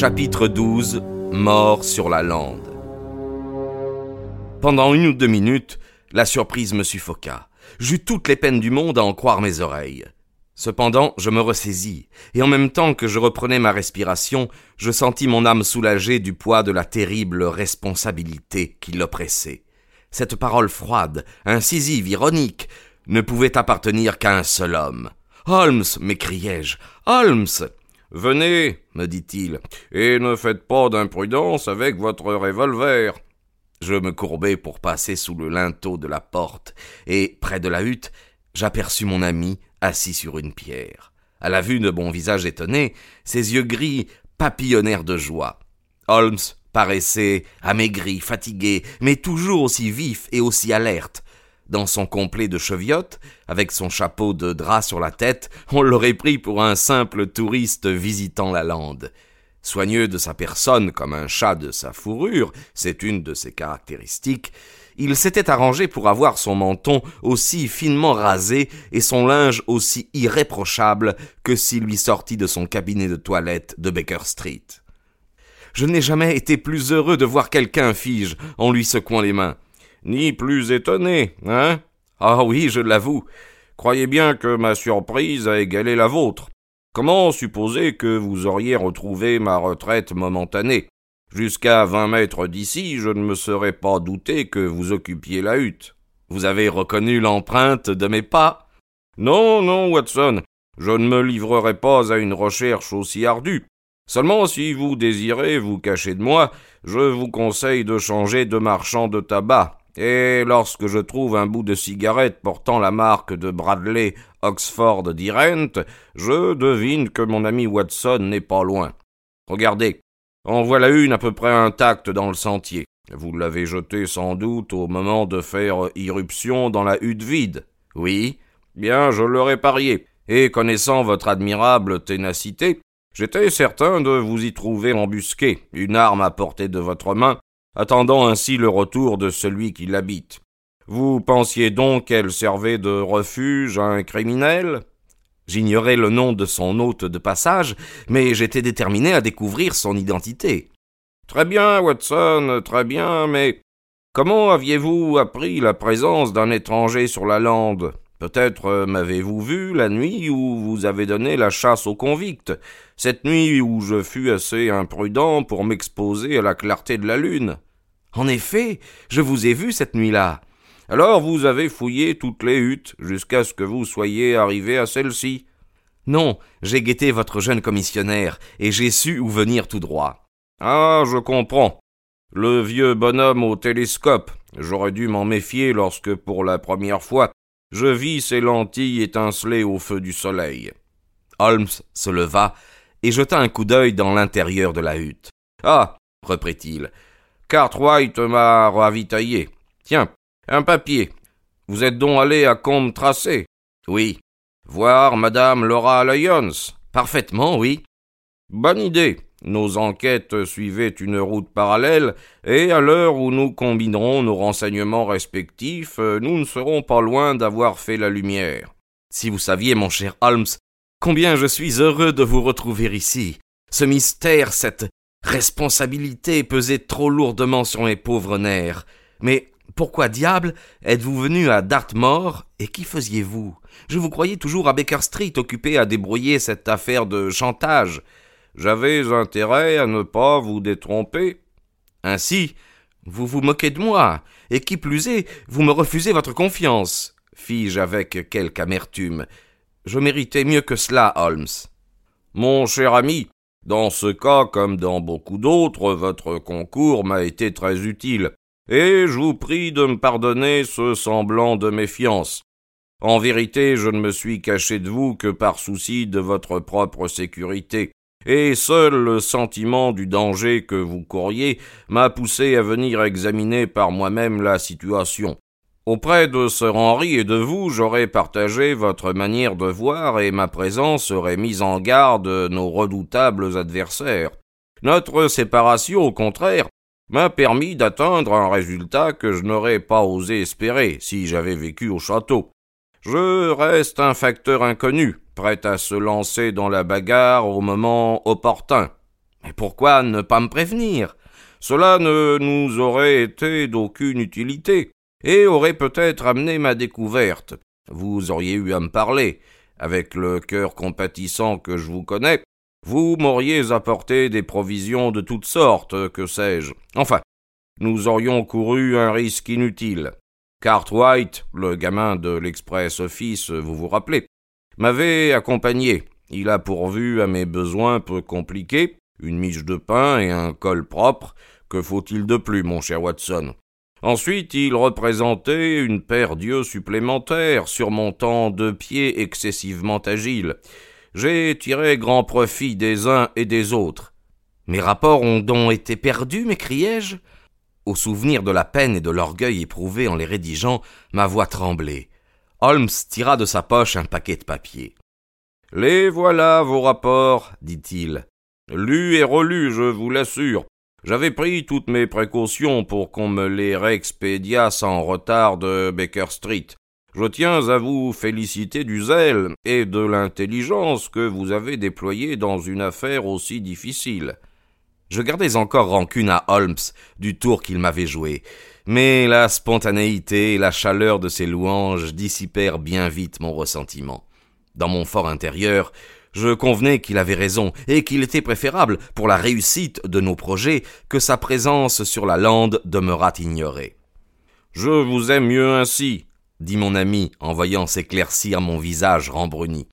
Chapitre 12 Mort sur la lande Pendant une ou deux minutes, la surprise me suffoqua. J'eus toutes les peines du monde à en croire mes oreilles. Cependant, je me ressaisis, et en même temps que je reprenais ma respiration, je sentis mon âme soulagée du poids de la terrible responsabilité qui l'oppressait. Cette parole froide, incisive, ironique, ne pouvait appartenir qu'à un seul homme. Holmes, m'écriai-je, Holmes Venez, me dit-il, et ne faites pas d'imprudence avec votre revolver. Je me courbai pour passer sous le linteau de la porte, et, près de la hutte, j'aperçus mon ami assis sur une pierre. À la vue de mon visage étonné, ses yeux gris papillonnèrent de joie. Holmes paraissait amaigri, fatigué, mais toujours aussi vif et aussi alerte. Dans son complet de cheviote, avec son chapeau de drap sur la tête, on l'aurait pris pour un simple touriste visitant la lande. Soigneux de sa personne comme un chat de sa fourrure, c'est une de ses caractéristiques, il s'était arrangé pour avoir son menton aussi finement rasé et son linge aussi irréprochable que s'il lui sortit de son cabinet de toilette de Baker Street. Je n'ai jamais été plus heureux de voir quelqu'un, fige, en lui secouant les mains ni plus étonné, hein? Ah oui, je l'avoue. Croyez bien que ma surprise a égalé la vôtre. Comment supposer que vous auriez retrouvé ma retraite momentanée? Jusqu'à vingt mètres d'ici, je ne me serais pas douté que vous occupiez la hutte. Vous avez reconnu l'empreinte de mes pas? Non, non, Watson, je ne me livrerai pas à une recherche aussi ardue. Seulement si vous désirez vous cacher de moi, je vous conseille de changer de marchand de tabac et lorsque je trouve un bout de cigarette portant la marque de Bradley Oxford Dirent, je devine que mon ami Watson n'est pas loin. Regardez, en voilà une à peu près intacte dans le sentier. Vous l'avez jetée sans doute au moment de faire irruption dans la hutte vide. Oui, bien je l'aurais parié, et connaissant votre admirable ténacité, j'étais certain de vous y trouver embusqué, une arme à portée de votre main, attendant ainsi le retour de celui qui l'habite. Vous pensiez donc qu'elle servait de refuge à un criminel? J'ignorais le nom de son hôte de passage, mais j'étais déterminé à découvrir son identité. Très bien, Watson, très bien, mais comment aviez-vous appris la présence d'un étranger sur la lande? Peut-être euh, m'avez-vous vu la nuit où vous avez donné la chasse aux convicts, cette nuit où je fus assez imprudent pour m'exposer à la clarté de la lune. En effet, je vous ai vu cette nuit-là. Alors vous avez fouillé toutes les huttes jusqu'à ce que vous soyez arrivé à celle-ci. Non, j'ai guetté votre jeune commissionnaire, et j'ai su où venir tout droit. Ah, je comprends. Le vieux bonhomme au télescope. J'aurais dû m'en méfier lorsque, pour la première fois, je vis ses lentilles étinceler au feu du soleil. Holmes se leva et jeta un coup d'œil dans l'intérieur de la hutte. Ah, reprit-il, Cartwright m'a ravitaillé. Tiens, un papier. Vous êtes donc allé à Combe Tracé? Oui. Voir madame Laura Lyons Parfaitement, oui. Bonne idée. Nos enquêtes suivaient une route parallèle, et à l'heure où nous combinerons nos renseignements respectifs, nous ne serons pas loin d'avoir fait la lumière. Si vous saviez, mon cher Holmes, combien je suis heureux de vous retrouver ici. Ce mystère, cette responsabilité pesait trop lourdement sur mes pauvres nerfs. Mais pourquoi diable êtes-vous venu à Dartmoor et qui faisiez-vous? Je vous croyais toujours à Baker Street occupé à débrouiller cette affaire de chantage. J'avais intérêt à ne pas vous détromper. Ainsi, vous vous moquez de moi, et qui plus est, vous me refusez votre confiance, fis-je avec quelque amertume. Je méritais mieux que cela, Holmes. Mon cher ami, dans ce cas comme dans beaucoup d'autres, votre concours m'a été très utile, et je vous prie de me pardonner ce semblant de méfiance. En vérité, je ne me suis caché de vous que par souci de votre propre sécurité, et seul le sentiment du danger que vous couriez m'a poussé à venir examiner par moi-même la situation. Auprès de Sir Henry et de vous, j'aurais partagé votre manière de voir et ma présence aurait mis en garde nos redoutables adversaires. Notre séparation, au contraire, m'a permis d'atteindre un résultat que je n'aurais pas osé espérer si j'avais vécu au château. Je reste un facteur inconnu, prêt à se lancer dans la bagarre au moment opportun. Mais pourquoi ne pas me prévenir? Cela ne nous aurait été d'aucune utilité, et aurait peut-être amené ma découverte. Vous auriez eu à me parler. Avec le cœur compatissant que je vous connais, vous m'auriez apporté des provisions de toutes sortes, que sais-je. Enfin, nous aurions couru un risque inutile. Cartwright, le gamin de l'Express Office, vous vous rappelez, m'avait accompagné. Il a pourvu à mes besoins peu compliqués, une miche de pain et un col propre. Que faut-il de plus, mon cher Watson? Ensuite, il représentait une paire d'yeux supplémentaires, surmontant deux pieds excessivement agiles. J'ai tiré grand profit des uns et des autres. Mes rapports ont donc été perdus, m'écriai-je? Au souvenir de la peine et de l'orgueil éprouvés en les rédigeant, ma voix tremblait. Holmes tira de sa poche un paquet de papiers. Les voilà, vos rapports, dit-il. Lus et relus, je vous l'assure. J'avais pris toutes mes précautions pour qu'on me les réexpédiât sans retard de Baker Street. Je tiens à vous féliciter du zèle et de l'intelligence que vous avez déployé dans une affaire aussi difficile. Je gardais encore rancune à Holmes du tour qu'il m'avait joué, mais la spontanéité et la chaleur de ses louanges dissipèrent bien vite mon ressentiment. Dans mon fort intérieur, je convenais qu'il avait raison, et qu'il était préférable, pour la réussite de nos projets, que sa présence sur la lande demeurât ignorée. Je vous aime mieux ainsi, dit mon ami en voyant s'éclaircir mon visage rembruni.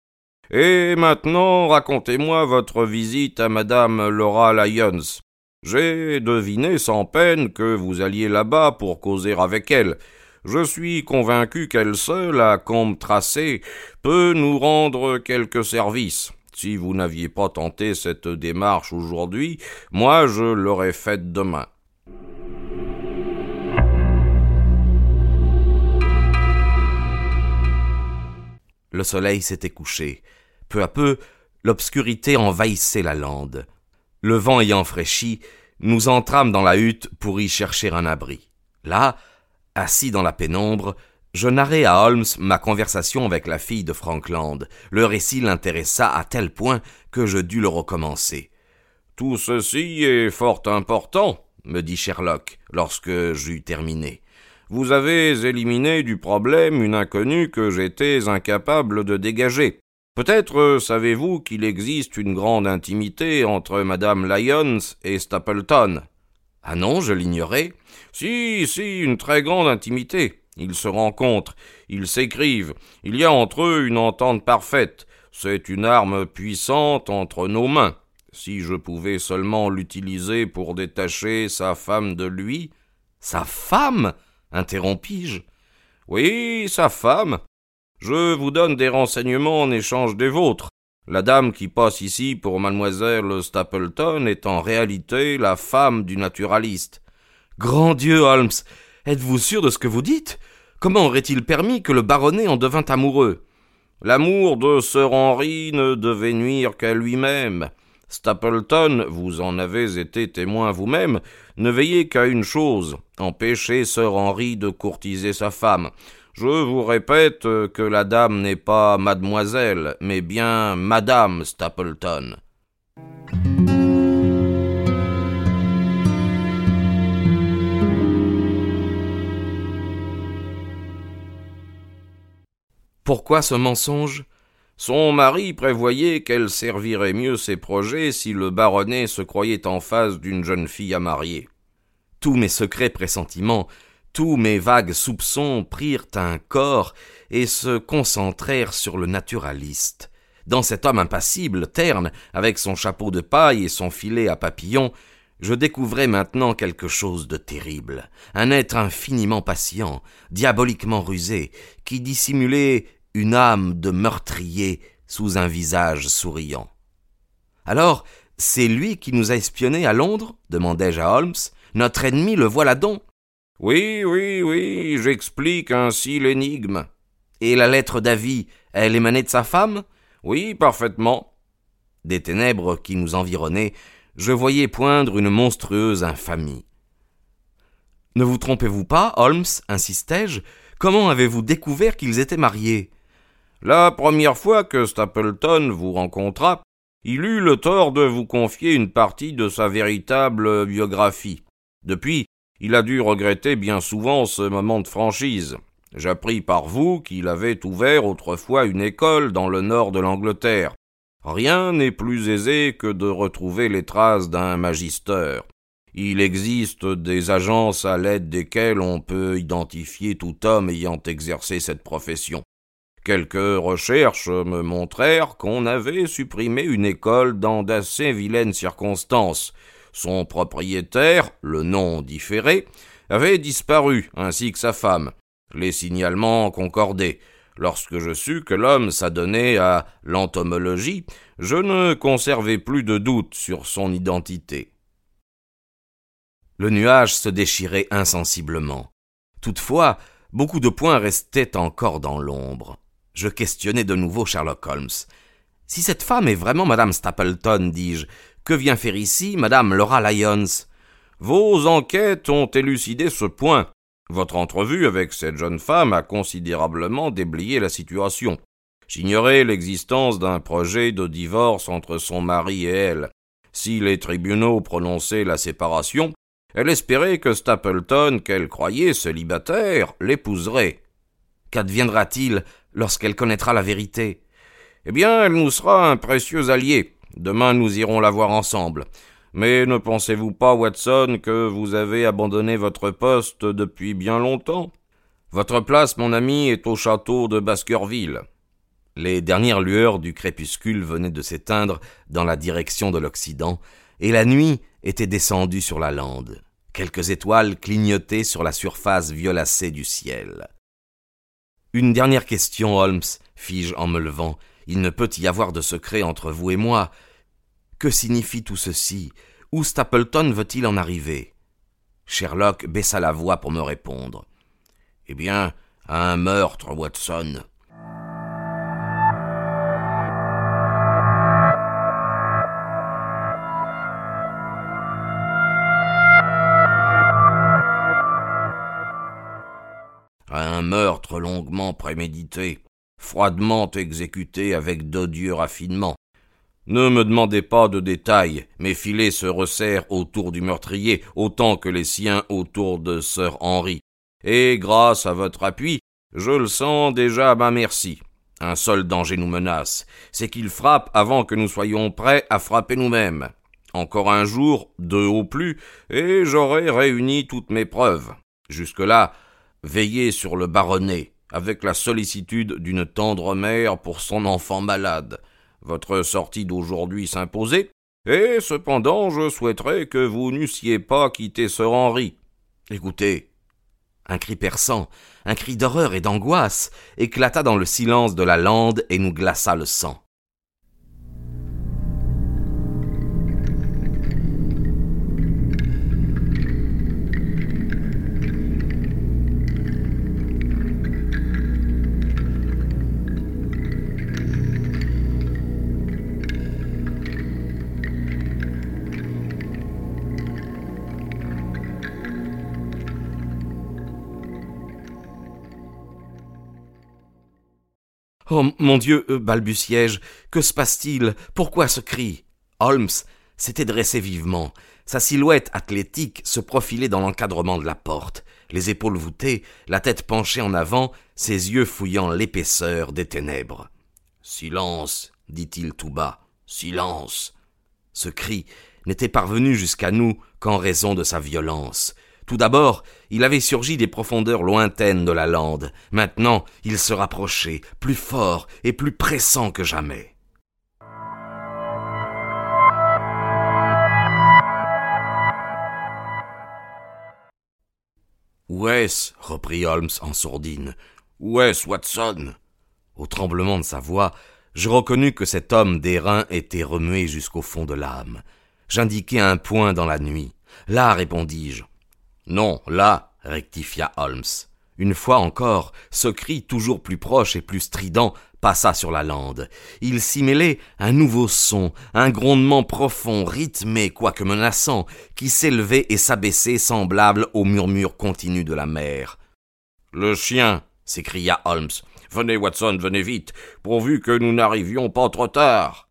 Et maintenant, racontez-moi votre visite à madame Laura Lyons. J'ai deviné sans peine que vous alliez là-bas pour causer avec elle. Je suis convaincu qu'elle seule, à compte tracé, peut nous rendre quelques services. Si vous n'aviez pas tenté cette démarche aujourd'hui, moi je l'aurais faite demain. Le soleil s'était couché. Peu à peu, l'obscurité envahissait la lande. Le vent ayant fraîchi, nous entrâmes dans la hutte pour y chercher un abri. Là, assis dans la pénombre, je narrai à Holmes ma conversation avec la fille de Frankland. Le récit l'intéressa à tel point que je dus le recommencer. Tout ceci est fort important, me dit Sherlock, lorsque j'eus terminé. Vous avez éliminé du problème une inconnue que j'étais incapable de dégager. Peut-être savez-vous qu'il existe une grande intimité entre madame Lyons et Stapleton? Ah non, je l'ignorais. Si, si, une très grande intimité. Ils se rencontrent, ils s'écrivent, il y a entre eux une entente parfaite. C'est une arme puissante entre nos mains. Si je pouvais seulement l'utiliser pour détacher sa femme de lui. Sa femme? interrompis-je. Oui, sa femme. Je vous donne des renseignements en échange des vôtres. La dame qui passe ici pour mademoiselle Stapleton est en réalité la femme du naturaliste. Grand Dieu, Holmes, êtes-vous sûr de ce que vous dites? Comment aurait-il permis que le baronnet en devint amoureux? L'amour de Sir Henry ne devait nuire qu'à lui-même. Stapleton, vous en avez été témoin vous-même, ne veillait qu'à une chose, empêcher Sir Henry de courtiser sa femme. Je vous répète que la dame n'est pas mademoiselle, mais bien madame Stapleton. Pourquoi ce mensonge? Son mari prévoyait qu'elle servirait mieux ses projets si le baronnet se croyait en face d'une jeune fille à marier. Tous mes secrets pressentiments tous mes vagues soupçons prirent un corps et se concentrèrent sur le naturaliste. Dans cet homme impassible, terne, avec son chapeau de paille et son filet à papillons, je découvrais maintenant quelque chose de terrible, un être infiniment patient, diaboliquement rusé, qui dissimulait une âme de meurtrier sous un visage souriant. Alors, c'est lui qui nous a espionnés à Londres? demandai-je à Holmes. Notre ennemi le voilà donc. Oui, oui, oui, j'explique ainsi l'énigme. Et la lettre d'avis, elle émanait de sa femme? Oui, parfaitement. Des ténèbres qui nous environnaient, je voyais poindre une monstrueuse infamie. Ne vous trompez-vous pas, Holmes, insistai-je, comment avez-vous découvert qu'ils étaient mariés? La première fois que Stapleton vous rencontra, il eut le tort de vous confier une partie de sa véritable biographie. Depuis, il a dû regretter bien souvent ce moment de franchise. J'appris par vous qu'il avait ouvert autrefois une école dans le nord de l'Angleterre. Rien n'est plus aisé que de retrouver les traces d'un magister. Il existe des agences à l'aide desquelles on peut identifier tout homme ayant exercé cette profession. Quelques recherches me montrèrent qu'on avait supprimé une école dans d'assez vilaines circonstances. Son propriétaire, le nom différé, avait disparu, ainsi que sa femme. Les signalements concordaient. Lorsque je sus que l'homme s'adonnait à l'entomologie, je ne conservai plus de doute sur son identité. Le nuage se déchirait insensiblement. Toutefois, beaucoup de points restaient encore dans l'ombre. Je questionnai de nouveau Sherlock Holmes. Si cette femme est vraiment Madame Stapleton, dis-je, que vient faire ici Madame Laura Lyons? Vos enquêtes ont élucidé ce point. Votre entrevue avec cette jeune femme a considérablement déblayé la situation. J'ignorais l'existence d'un projet de divorce entre son mari et elle. Si les tribunaux prononçaient la séparation, elle espérait que Stapleton, qu'elle croyait célibataire, l'épouserait. Qu'adviendra-t-il lorsqu'elle connaîtra la vérité? Eh bien, elle nous sera un précieux allié. Demain nous irons la voir ensemble. Mais ne pensez-vous pas, Watson, que vous avez abandonné votre poste depuis bien longtemps? Votre place, mon ami, est au château de Baskerville. Les dernières lueurs du crépuscule venaient de s'éteindre dans la direction de l'Occident, et la nuit était descendue sur la lande. Quelques étoiles clignotaient sur la surface violacée du ciel. Une dernière question, Holmes, fis-je en me levant. Il ne peut y avoir de secret entre vous et moi. Que signifie tout ceci? Où Stapleton veut-il en arriver? Sherlock baissa la voix pour me répondre. Eh bien, à un meurtre, Watson. un meurtre longuement prémédité, froidement exécuté avec d'odieux raffinements, ne me demandez pas de détails, mes filets se resserrent autour du meurtrier autant que les siens autour de sir Henry. Et grâce à votre appui, je le sens déjà à ma merci. Un seul danger nous menace, c'est qu'il frappe avant que nous soyons prêts à frapper nous-mêmes. Encore un jour, deux au plus, et j'aurai réuni toutes mes preuves. Jusque-là, veillez sur le baronnet, avec la sollicitude d'une tendre mère pour son enfant malade. Votre sortie d'aujourd'hui s'imposait, et cependant je souhaiterais que vous n'eussiez pas quitté Sir Henry. Écoutez. Un cri perçant, un cri d'horreur et d'angoisse éclata dans le silence de la lande et nous glaça le sang. Oh mon Dieu, euh, balbutiai-je, que se passe-t-il? Pourquoi ce cri? Holmes s'était dressé vivement. Sa silhouette athlétique se profilait dans l'encadrement de la porte, les épaules voûtées, la tête penchée en avant, ses yeux fouillant l'épaisseur des ténèbres. Silence, dit-il tout bas, silence. Ce cri n'était parvenu jusqu'à nous qu'en raison de sa violence. Tout d'abord, il avait surgi des profondeurs lointaines de la lande. Maintenant, il se rapprochait, plus fort et plus pressant que jamais. Où est-ce? reprit Holmes en sourdine. Où est-ce, Watson? Au tremblement de sa voix, je reconnus que cet homme d'airain était remué jusqu'au fond de l'âme. J'indiquai un point dans la nuit. Là, répondis-je. Non, là, rectifia Holmes. Une fois encore, ce cri toujours plus proche et plus strident passa sur la lande. Il s'y mêlait un nouveau son, un grondement profond, rythmé, quoique menaçant, qui s'élevait et s'abaissait semblable au murmure continu de la mer. Le chien, s'écria Holmes. Venez, Watson, venez vite, pourvu que nous n'arrivions pas trop tard.